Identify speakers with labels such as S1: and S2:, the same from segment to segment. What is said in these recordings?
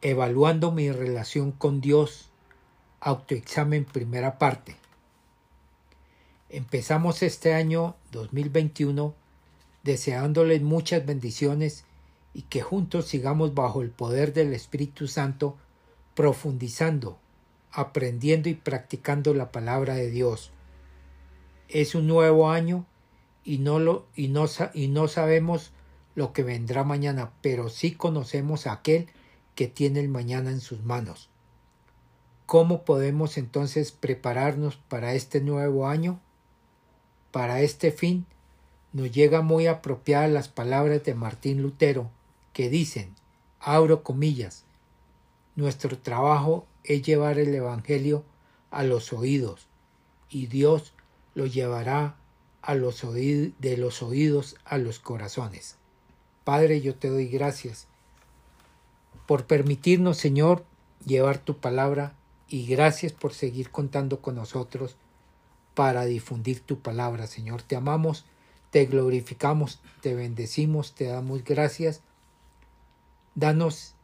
S1: evaluando mi relación con Dios, autoexamen primera parte. Empezamos este año 2021 deseándoles muchas bendiciones y que juntos sigamos bajo el poder del Espíritu Santo, profundizando, aprendiendo y practicando la palabra de Dios. Es un nuevo año y no, lo, y no, y no sabemos lo que vendrá mañana, pero sí conocemos a aquel que tiene el mañana en sus manos. ¿Cómo podemos entonces prepararnos para este nuevo año? Para este fin, nos llega muy apropiadas las palabras de Martín Lutero, que dicen, abro comillas, nuestro trabajo es llevar el Evangelio a los oídos, y Dios lo llevará a los de los oídos a los corazones. Padre, yo te doy gracias por permitirnos, Señor, llevar tu palabra y gracias por seguir contando con nosotros para difundir tu palabra, Señor. Te amamos, te glorificamos, te bendecimos, te damos gracias. Danos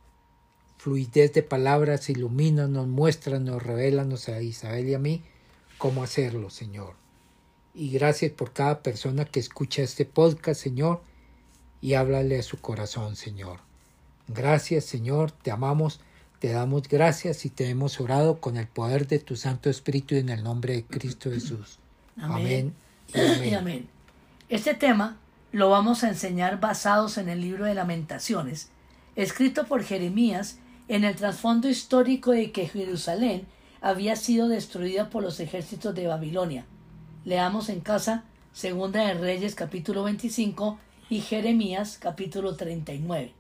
S1: fluidez de palabras, ilumínanos, muéstranos, revélanos a Isabel y a mí cómo hacerlo, Señor. Y gracias por cada persona que escucha este podcast, Señor, y háblale a su corazón, Señor. Gracias, Señor, te amamos, te damos gracias y te hemos orado con el poder de tu Santo Espíritu y en el nombre de Cristo Jesús. Amén.
S2: y amén. Este tema lo vamos a enseñar basados en el libro de lamentaciones, escrito por Jeremías en el trasfondo histórico de que Jerusalén había sido destruida por los ejércitos de Babilonia. Leamos en casa Segunda de Reyes capítulo 25 y Jeremías capítulo 39.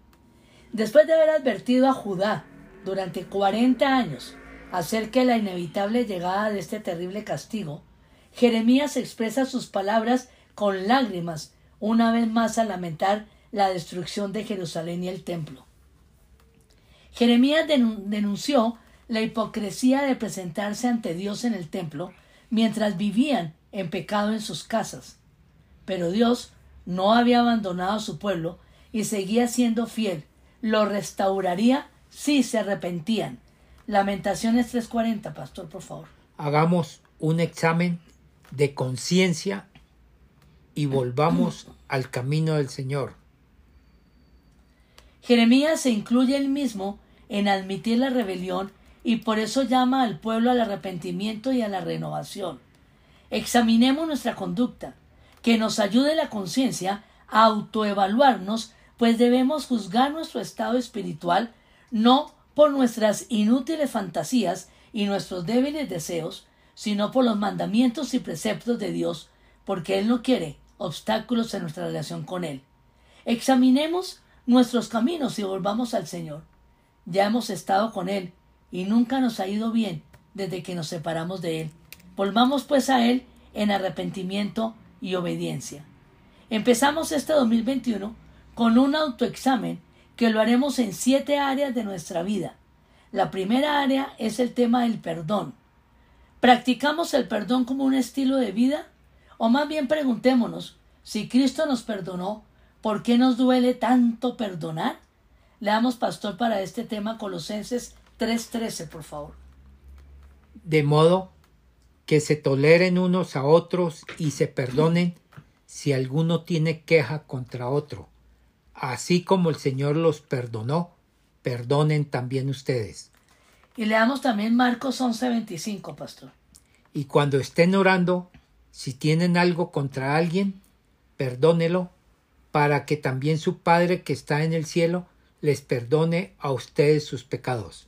S2: Después de haber advertido a Judá durante cuarenta años acerca de la inevitable llegada de este terrible castigo, Jeremías expresa sus palabras con lágrimas una vez más a lamentar la destrucción de Jerusalén y el templo. Jeremías denunció la hipocresía de presentarse ante Dios en el templo mientras vivían en pecado en sus casas. Pero Dios no había abandonado a su pueblo y seguía siendo fiel lo restauraría si se arrepentían. Lamentaciones 3.40, pastor, por favor.
S1: Hagamos un examen de conciencia y volvamos al camino del Señor.
S2: Jeremías se incluye él mismo en admitir la rebelión y por eso llama al pueblo al arrepentimiento y a la renovación. Examinemos nuestra conducta, que nos ayude la conciencia a autoevaluarnos pues debemos juzgar nuestro estado espiritual no por nuestras inútiles fantasías y nuestros débiles deseos, sino por los mandamientos y preceptos de Dios, porque Él no quiere obstáculos en nuestra relación con Él. Examinemos nuestros caminos y volvamos al Señor. Ya hemos estado con Él y nunca nos ha ido bien desde que nos separamos de Él. Volvamos pues a Él en arrepentimiento y obediencia. Empezamos este 2021 con un autoexamen que lo haremos en siete áreas de nuestra vida. La primera área es el tema del perdón. ¿Practicamos el perdón como un estilo de vida? O más bien preguntémonos, si Cristo nos perdonó, ¿por qué nos duele tanto perdonar? Leamos, pastor, para este tema Colosenses 3:13, por favor.
S1: De modo que se toleren unos a otros y se perdonen si alguno tiene queja contra otro así como el Señor los perdonó, perdonen también ustedes.
S2: Y leamos también Marcos 11:25, pastor.
S1: Y cuando estén orando, si tienen algo contra alguien, perdónelo, para que también su Padre que está en el cielo les perdone a ustedes sus pecados.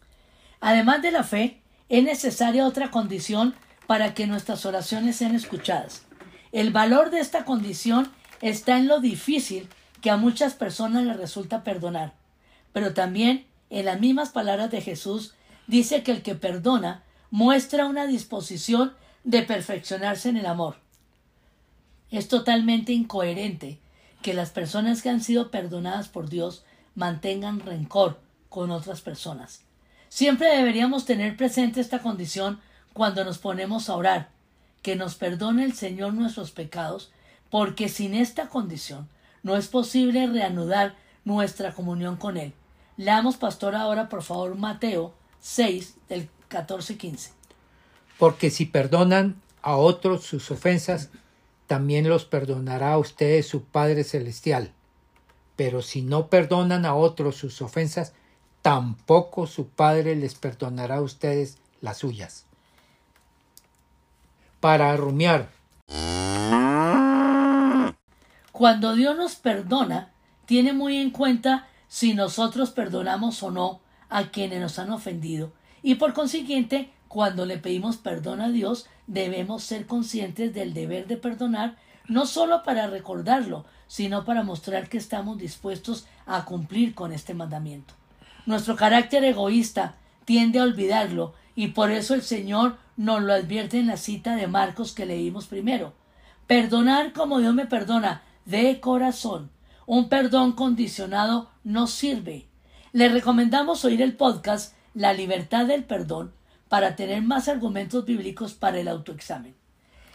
S2: Además de la fe, es necesaria otra condición para que nuestras oraciones sean escuchadas. El valor de esta condición está en lo difícil que a muchas personas les resulta perdonar. Pero también, en las mismas palabras de Jesús, dice que el que perdona muestra una disposición de perfeccionarse en el amor. Es totalmente incoherente que las personas que han sido perdonadas por Dios mantengan rencor con otras personas. Siempre deberíamos tener presente esta condición cuando nos ponemos a orar, que nos perdone el Señor nuestros pecados, porque sin esta condición no es posible reanudar nuestra comunión con Él. Leamos, pastor, ahora por favor Mateo 6 del 14-15.
S1: Porque si perdonan a otros sus ofensas, también los perdonará a ustedes su Padre Celestial. Pero si no perdonan a otros sus ofensas, tampoco su Padre les perdonará a ustedes las suyas. Para rumiar.
S2: Cuando Dios nos perdona, tiene muy en cuenta si nosotros perdonamos o no a quienes nos han ofendido. Y por consiguiente, cuando le pedimos perdón a Dios, debemos ser conscientes del deber de perdonar, no solo para recordarlo, sino para mostrar que estamos dispuestos a cumplir con este mandamiento. Nuestro carácter egoísta tiende a olvidarlo y por eso el Señor nos lo advierte en la cita de Marcos que leímos primero. Perdonar como Dios me perdona, de corazón. Un perdón condicionado no sirve. Le recomendamos oír el podcast La libertad del perdón para tener más argumentos bíblicos para el autoexamen.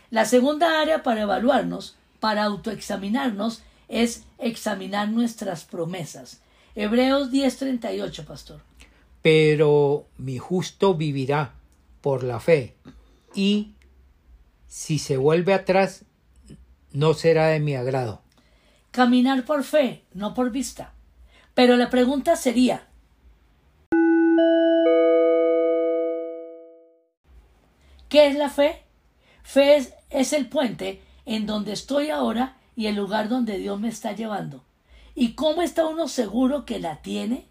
S2: La segunda área para evaluarnos, para autoexaminarnos, es examinar nuestras promesas. Hebreos 10:38, pastor.
S1: Pero mi justo vivirá por la fe, y si se vuelve atrás, no será de mi agrado.
S2: Caminar por fe, no por vista. Pero la pregunta sería, ¿Qué es la fe? Fe es, el puente en donde estoy ahora y el lugar donde Dios me está llevando. ¿Y cómo está uno seguro que la tiene?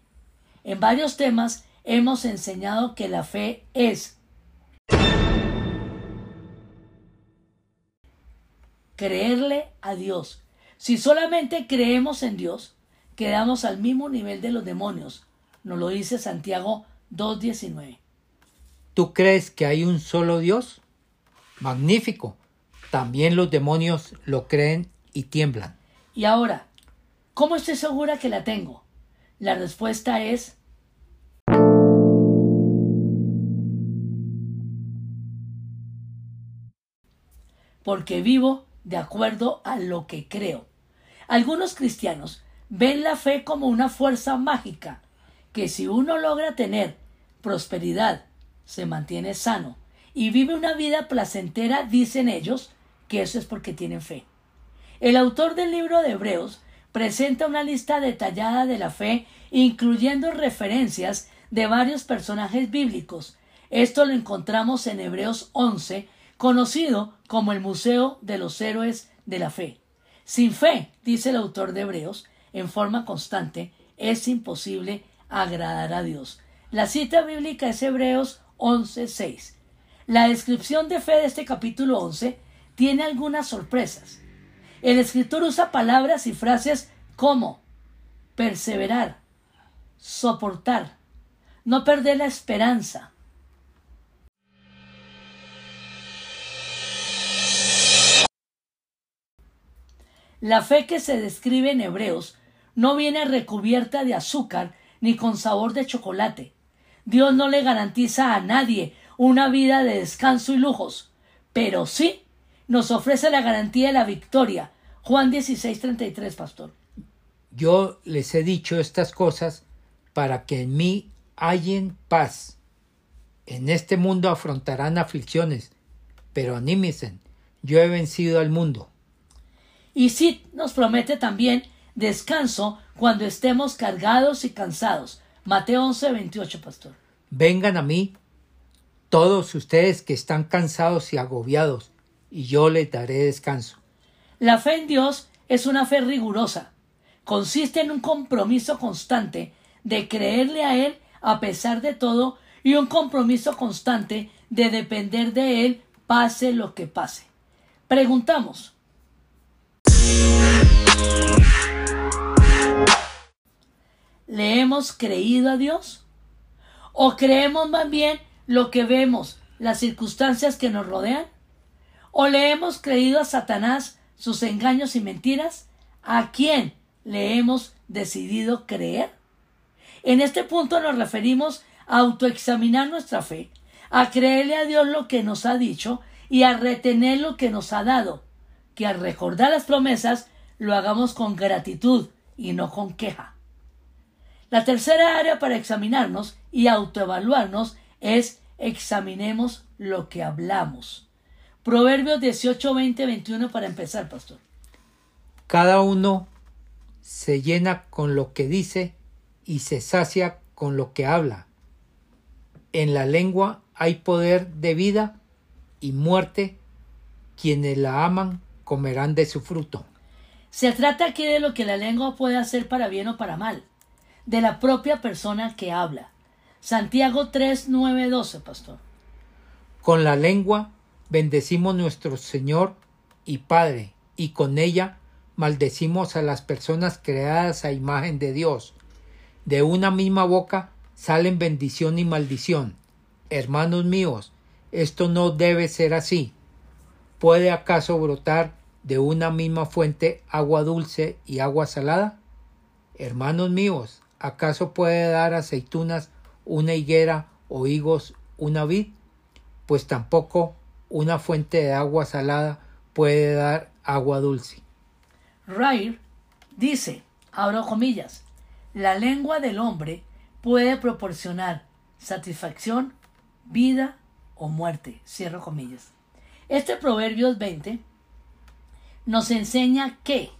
S2: En varios temas hemos enseñado que la fe es creerle a Dios. Si solamente creemos en Dios, quedamos al mismo nivel de los demonios. Nos lo dice Santiago 2.19.
S1: ¿Tú crees que hay un solo Dios? Magnífico. También los demonios lo creen y tiemblan.
S2: Y ahora, ¿cómo estoy segura que la tengo? La respuesta es porque vivo de acuerdo a lo que creo. Algunos cristianos ven la fe como una fuerza mágica, que si uno logra tener prosperidad, se mantiene sano y vive una vida placentera, dicen ellos, que eso es porque tienen fe. El autor del libro de Hebreos presenta una lista detallada de la fe, incluyendo referencias de varios personajes bíblicos. Esto lo encontramos en Hebreos 11, conocido como el Museo de los Héroes de la Fe. Sin fe, dice el autor de Hebreos, en forma constante, es imposible agradar a Dios. La cita bíblica es Hebreos 11.6. La descripción de fe de este capítulo 11 tiene algunas sorpresas. El escritor usa palabras y frases como perseverar, soportar, no perder la esperanza. La fe que se describe en Hebreos no viene recubierta de azúcar ni con sabor de chocolate. Dios no le garantiza a nadie una vida de descanso y lujos, pero sí nos ofrece la garantía de la victoria. Juan 16:33, pastor.
S1: Yo les he dicho estas cosas para que en mí hallen paz. En este mundo afrontarán aflicciones, pero anímense, yo he vencido al mundo.
S2: Y sí nos promete también descanso cuando estemos cargados y cansados. Mateo 11, 28, pastor.
S1: Vengan a mí, todos ustedes que están cansados y agobiados, y yo les daré descanso.
S2: La fe en Dios es una fe rigurosa. Consiste en un compromiso constante de creerle a Él a pesar de todo y un compromiso constante de depender de Él pase lo que pase. Preguntamos, ¿Le hemos creído a Dios? ¿O creemos más bien lo que vemos, las circunstancias que nos rodean? ¿O le hemos creído a Satanás sus engaños y mentiras? ¿A quién le hemos decidido creer? En este punto nos referimos a autoexaminar nuestra fe, a creerle a Dios lo que nos ha dicho y a retener lo que nos ha dado, que al recordar las promesas lo hagamos con gratitud y no con queja. La tercera área para examinarnos y autoevaluarnos es examinemos lo que hablamos. Proverbios 18, 20, 21 para empezar, pastor.
S1: Cada uno se llena con lo que dice y se sacia con lo que habla. En la lengua hay poder de vida y muerte. Quienes la aman comerán de su fruto.
S2: Se trata aquí de lo que la lengua puede hacer para bien o para mal, de la propia persona que habla. Santiago 3, 9, 12, pastor.
S1: Con la lengua bendecimos nuestro Señor y Padre, y con ella maldecimos a las personas creadas a imagen de Dios. De una misma boca salen bendición y maldición. Hermanos míos, esto no debe ser así. ¿Puede acaso brotar de una misma fuente agua dulce y agua salada? Hermanos míos, ¿acaso puede dar aceitunas una higuera o higos una vid? Pues tampoco una fuente de agua salada puede dar agua dulce.
S2: Rair dice, abro comillas, la lengua del hombre puede proporcionar satisfacción, vida o muerte, cierro comillas. Este Proverbios 20 nos enseña que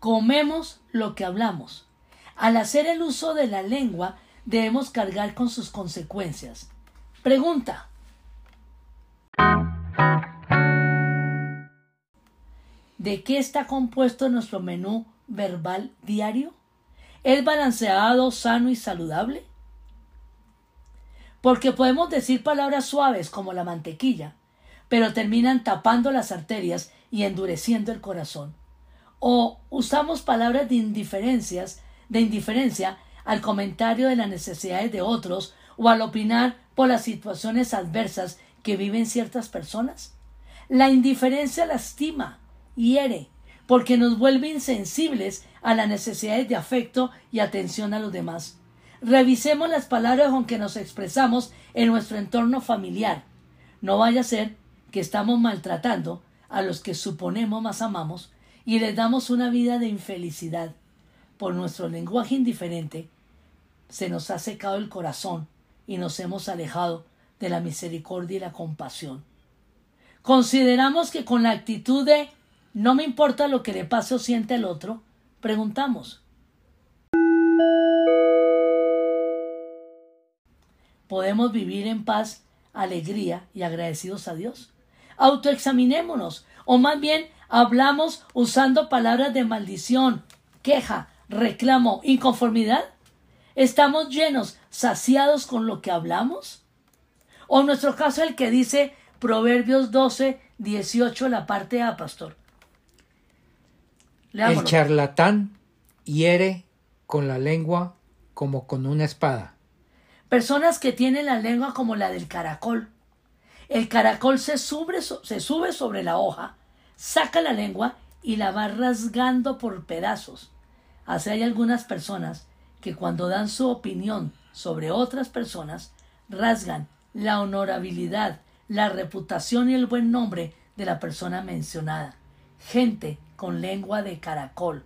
S2: comemos lo que hablamos. Al hacer el uso de la lengua debemos cargar con sus consecuencias. Pregunta. ¿De qué está compuesto nuestro menú verbal diario? ¿Es balanceado, sano y saludable? Porque podemos decir palabras suaves como la mantequilla, pero terminan tapando las arterias y endureciendo el corazón. O usamos palabras de indiferencias, de indiferencia al comentario de las necesidades de otros o al opinar por las situaciones adversas que viven ciertas personas. La indiferencia lastima, hiere, porque nos vuelve insensibles a las necesidades de afecto y atención a los demás. Revisemos las palabras con que nos expresamos en nuestro entorno familiar. No vaya a ser que estamos maltratando a los que suponemos más amamos y les damos una vida de infelicidad. Por nuestro lenguaje indiferente se nos ha secado el corazón y nos hemos alejado de la misericordia y la compasión. Consideramos que con la actitud de no me importa lo que le pase o siente el otro, preguntamos. ¿Podemos vivir en paz, alegría y agradecidos a Dios? Autoexaminémonos, o más bien hablamos usando palabras de maldición, queja, reclamo, inconformidad. ¿Estamos llenos, saciados con lo que hablamos? O en nuestro caso el que dice Proverbios 12, 18, la parte A, pastor.
S1: El charlatán hiere con la lengua como con una espada.
S2: Personas que tienen la lengua como la del caracol. El caracol se sube, sobre la hoja, saca la lengua y la va rasgando por pedazos. Así hay algunas personas que cuando dan su opinión sobre otras personas, rasgan la honorabilidad, la reputación y el buen nombre de la persona mencionada. Gente con lengua de caracol.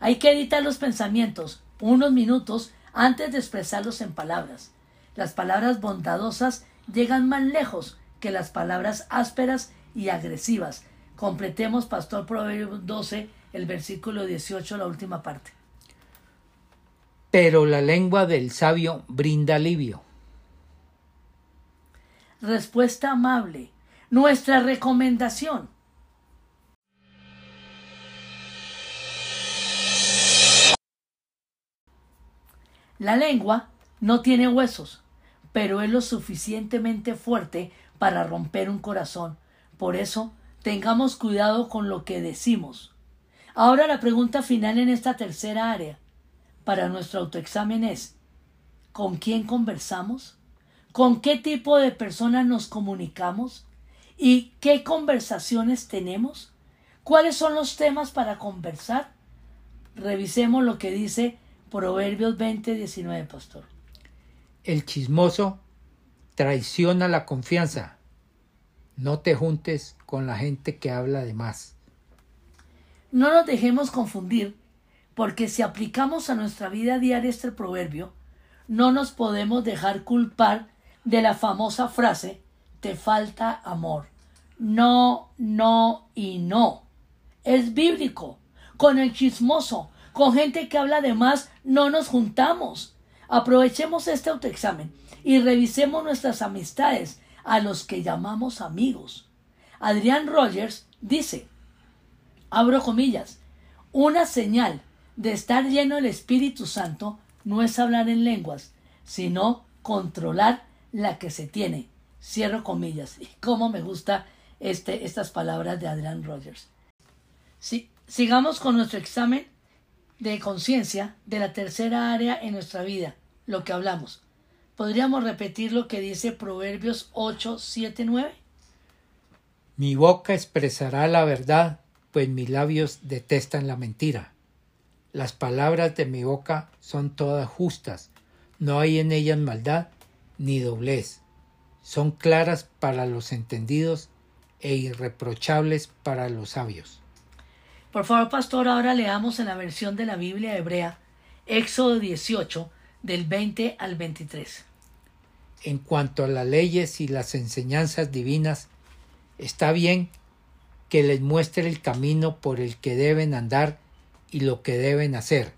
S2: Hay que editar los pensamientos unos minutos antes de expresarlos en palabras. Las palabras bondadosas llegan más lejos que las palabras ásperas y agresivas. Completemos, Pastor Proverbio 12, el versículo 18, la última parte.
S1: Pero la lengua del sabio brinda alivio.
S2: Respuesta amable. Nuestra recomendación. La lengua no tiene huesos, pero es lo suficientemente fuerte para romper un corazón. Por eso, tengamos cuidado con lo que decimos. Ahora la pregunta final en esta tercera área para nuestro autoexamen es ¿con quién conversamos? ¿Con qué tipo de personas nos comunicamos? ¿Y qué conversaciones tenemos? ¿Cuáles son los temas para conversar? Revisemos lo que dice Proverbios 20, 19, pastor.
S1: El chismoso traiciona la confianza. No te juntes con la gente que habla de más.
S2: No nos dejemos confundir, porque si aplicamos a nuestra vida diaria este proverbio, no nos podemos dejar culpar de la famosa frase te falta amor. No, no y no. Es bíblico. Con el chismoso, con gente que habla de más, no nos juntamos. Aprovechemos este autoexamen y revisemos nuestras amistades a los que llamamos amigos. Adrián Rogers dice, abro comillas, una señal de estar lleno del Espíritu Santo no es hablar en lenguas, sino controlar la que se tiene. Cierro comillas. Y cómo me gusta este, estas palabras de Adrián Rogers. Si, sigamos con nuestro examen de conciencia de la tercera área en nuestra vida, lo que hablamos. ¿Podríamos repetir lo que dice Proverbios 8, 7, 9?
S1: Mi boca expresará la verdad, pues mis labios detestan la mentira. Las palabras de mi boca son todas justas, no hay en ellas maldad ni doblez. Son claras para los entendidos e irreprochables para los sabios.
S2: Por favor, pastor, ahora leamos en la versión de la Biblia hebrea, Éxodo 18, del 20 al 23.
S1: En cuanto a las leyes y las enseñanzas divinas, está bien que les muestre el camino por el que deben andar y lo que deben hacer,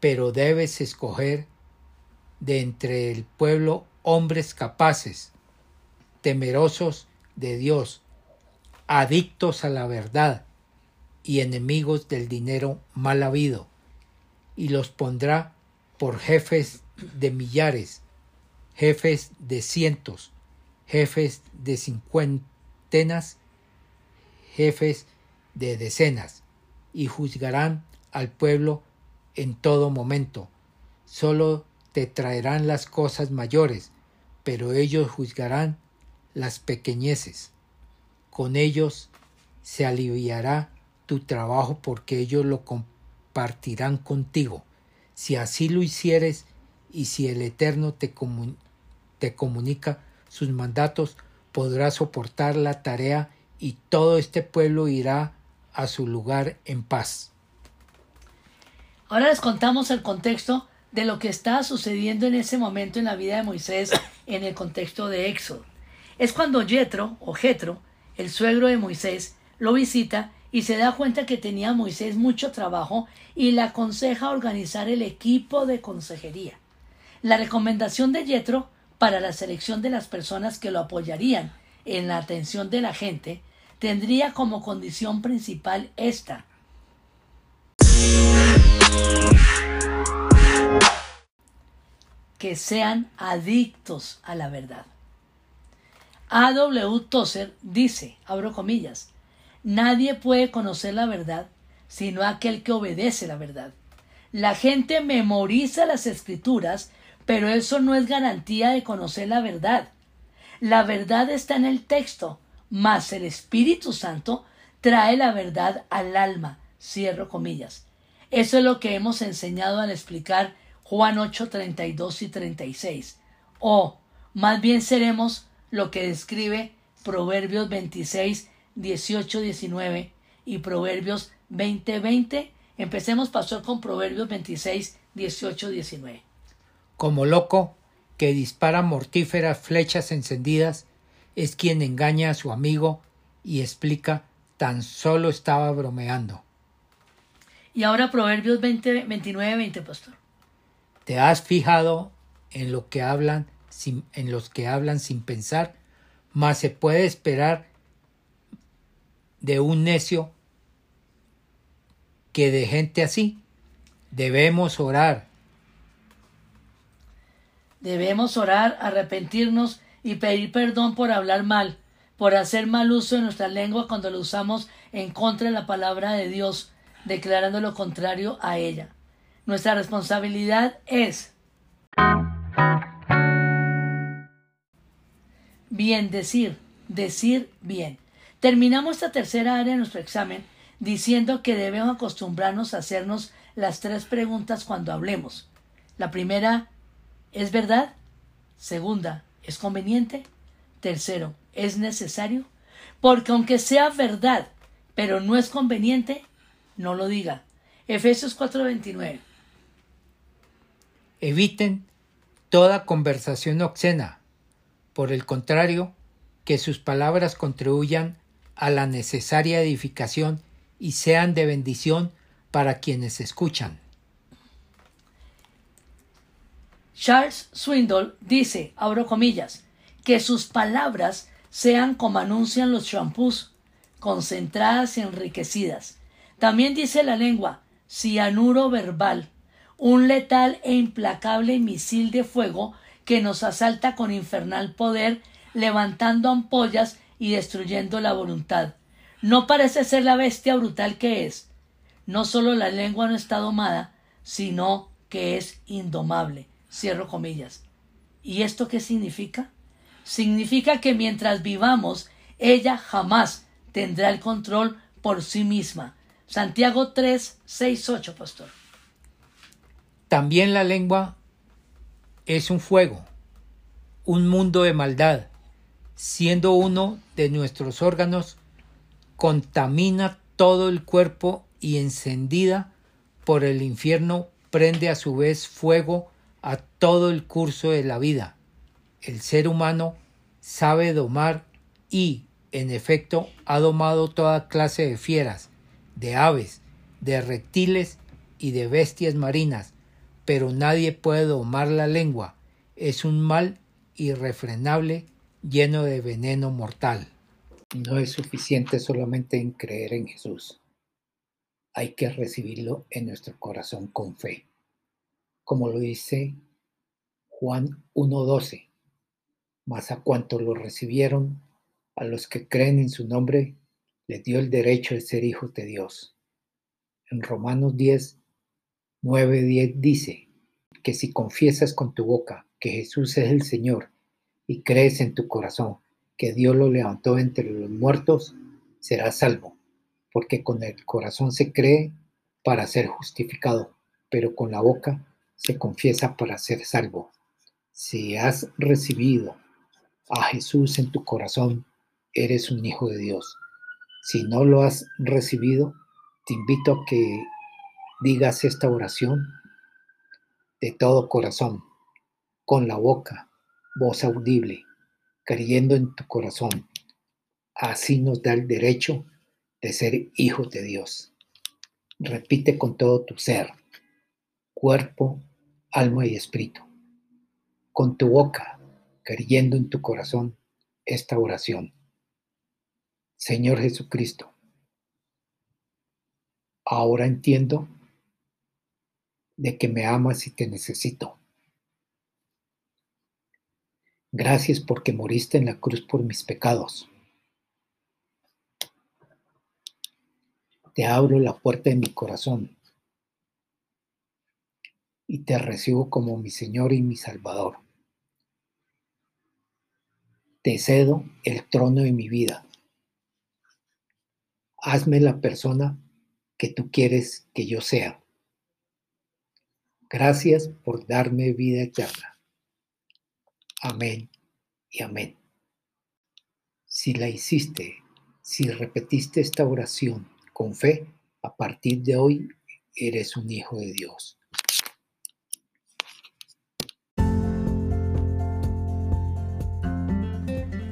S1: pero debes escoger de entre el pueblo hombres capaces, temerosos de Dios, adictos a la verdad y enemigos del dinero mal habido, y los pondrá por jefes de millares, jefes de cientos, jefes de cincuentenas, jefes de decenas, y juzgarán al pueblo en todo momento. Solo te traerán las cosas mayores, pero ellos juzgarán las pequeñeces. Con ellos se aliviará tu trabajo porque ellos lo compartirán contigo. Si así lo hicieres y si el Eterno te, te comunica sus mandatos, podrás soportar la tarea y todo este pueblo irá a su lugar en paz.
S2: Ahora les contamos el contexto de lo que está sucediendo en ese momento en la vida de Moisés en el contexto de Éxodo. Es cuando Jetro o Jetro, el suegro de Moisés, lo visita y se da cuenta que tenía Moisés mucho trabajo y le aconseja organizar el equipo de consejería. La recomendación de Jetro para la selección de las personas que lo apoyarían en la atención de la gente tendría como condición principal esta que sean adictos a la verdad. A.W. Tozer dice, abro comillas, nadie puede conocer la verdad sino aquel que obedece la verdad. La gente memoriza las escrituras, pero eso no es garantía de conocer la verdad. La verdad está en el texto, mas el Espíritu Santo trae la verdad al alma. Cierro comillas. Eso es lo que hemos enseñado al explicar Juan 8, 32 y 36. O más bien seremos lo que describe Proverbios 26, 18, 19 y Proverbios 20, 20. Empecemos, pastor, con Proverbios 26, 18, 19.
S1: Como loco que dispara mortíferas flechas encendidas, es quien engaña a su amigo y explica tan solo estaba bromeando.
S2: Y ahora Proverbios 20, 29, 20, pastor.
S1: ¿Te has fijado en lo que hablan sin, en los que hablan sin pensar? Mas se puede esperar de un necio que de gente así. Debemos orar.
S2: Debemos orar, arrepentirnos y pedir perdón por hablar mal, por hacer mal uso de nuestra lengua cuando lo usamos en contra de la palabra de Dios, declarando lo contrario a ella. Nuestra responsabilidad es bien decir, decir bien. Terminamos esta tercera área de nuestro examen diciendo que debemos acostumbrarnos a hacernos las tres preguntas cuando hablemos. La primera, ¿es verdad? Segunda, ¿es conveniente? Tercero, ¿es necesario? Porque aunque sea verdad, pero no es conveniente, no lo diga. Efesios 4:29.
S1: Eviten toda conversación obscena. Por el contrario, que sus palabras contribuyan a la necesaria edificación y sean de bendición para quienes escuchan.
S2: Charles Swindoll dice, abro comillas, que sus palabras sean como anuncian los champús, concentradas y enriquecidas. También dice la lengua, cianuro verbal, un letal e implacable misil de fuego que nos asalta con infernal poder, levantando ampollas y destruyendo la voluntad. No parece ser la bestia brutal que es. No solo la lengua no está domada, sino que es indomable. Cierro comillas. ¿Y esto qué significa? Significa que mientras vivamos, ella jamás tendrá el control por sí misma. Santiago 3, 6, 8, pastor.
S1: También la lengua es un fuego, un mundo de maldad, siendo uno de nuestros órganos, contamina todo el cuerpo y encendida por el infierno prende a su vez fuego a todo el curso de la vida. El ser humano sabe domar y, en efecto, ha domado toda clase de fieras, de aves, de reptiles y de bestias marinas, pero nadie puede domar la lengua. Es un mal irrefrenable lleno de veneno mortal. No es suficiente solamente en creer en Jesús. Hay que recibirlo en nuestro corazón con fe como lo dice Juan 1.12. Mas a cuantos lo recibieron, a los que creen en su nombre, les dio el derecho de ser hijos de Dios. En Romanos 10, 9, 10 dice que si confiesas con tu boca que Jesús es el Señor y crees en tu corazón que Dios lo levantó entre los muertos, serás salvo, porque con el corazón se cree para ser justificado, pero con la boca se confiesa para ser salvo. Si has recibido a Jesús en tu corazón, eres un hijo de Dios. Si no lo has recibido, te invito a que digas esta oración de todo corazón, con la boca, voz audible, creyendo en tu corazón. Así nos da el derecho de ser hijos de Dios. Repite con todo tu ser, cuerpo, alma y espíritu. Con tu boca, creyendo en tu corazón esta oración. Señor Jesucristo, ahora entiendo de que me amas y te necesito. Gracias porque moriste en la cruz por mis pecados. Te abro la puerta de mi corazón y te recibo como mi Señor y mi Salvador. Te cedo el trono de mi vida. Hazme la persona que tú quieres que yo sea. Gracias por darme vida eterna. Amén y amén. Si la hiciste, si repetiste esta oración con fe, a partir de hoy eres un hijo de Dios.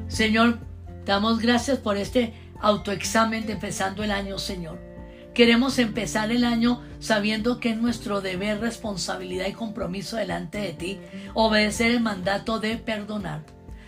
S2: Señor, damos gracias por este autoexamen de empezando el año, Señor. Queremos empezar el año sabiendo que es nuestro deber, responsabilidad y compromiso delante de ti obedecer el mandato de perdonar.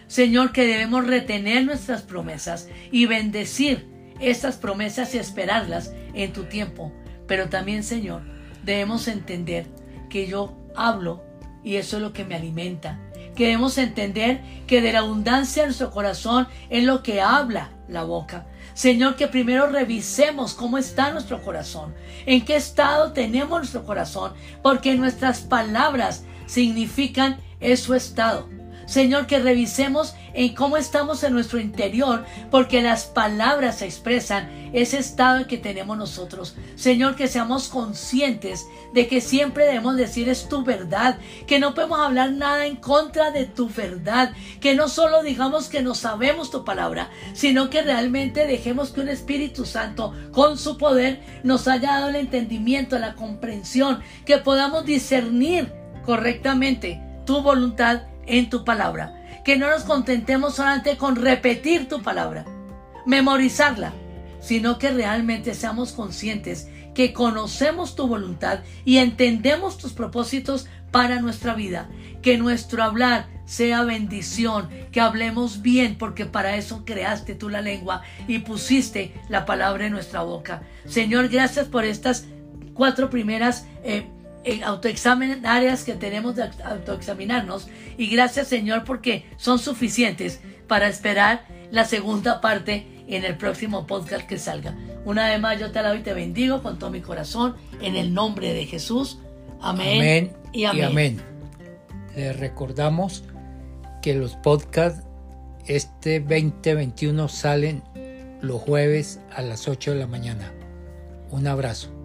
S2: Señor, que debemos retener nuestras promesas y bendecir estas promesas y esperarlas en tu tiempo. Pero también, Señor, debemos entender que yo hablo y eso es lo que me alimenta Queremos entender que de la abundancia de nuestro corazón es lo que habla la boca. Señor, que primero revisemos cómo está nuestro corazón, en qué estado tenemos nuestro corazón, porque nuestras palabras significan su estado. Señor, que revisemos en cómo estamos en nuestro interior, porque las palabras expresan ese estado que tenemos nosotros. Señor, que seamos conscientes de que siempre debemos decir es tu verdad, que no podemos hablar nada en contra de tu verdad, que no solo digamos que no sabemos tu palabra, sino que realmente dejemos que un Espíritu Santo con su poder nos haya dado el entendimiento, la comprensión, que podamos discernir correctamente tu voluntad en tu palabra. Que no nos contentemos solamente con repetir tu palabra, memorizarla, sino que realmente seamos conscientes que conocemos tu voluntad y entendemos tus propósitos para nuestra vida. Que nuestro hablar sea bendición, que hablemos bien, porque para eso creaste tú la lengua y pusiste la palabra en nuestra boca. Señor, gracias por estas cuatro primeras eh, en autoexamen áreas que tenemos de autoexaminarnos y gracias Señor porque son suficientes para esperar la segunda parte en el próximo podcast que salga. Una vez más yo te alabo y te bendigo con todo mi corazón en el nombre de Jesús. Amén,
S1: y amén. Y amén. Les recordamos que los podcasts este 2021 salen los jueves a las 8 de la mañana. Un abrazo.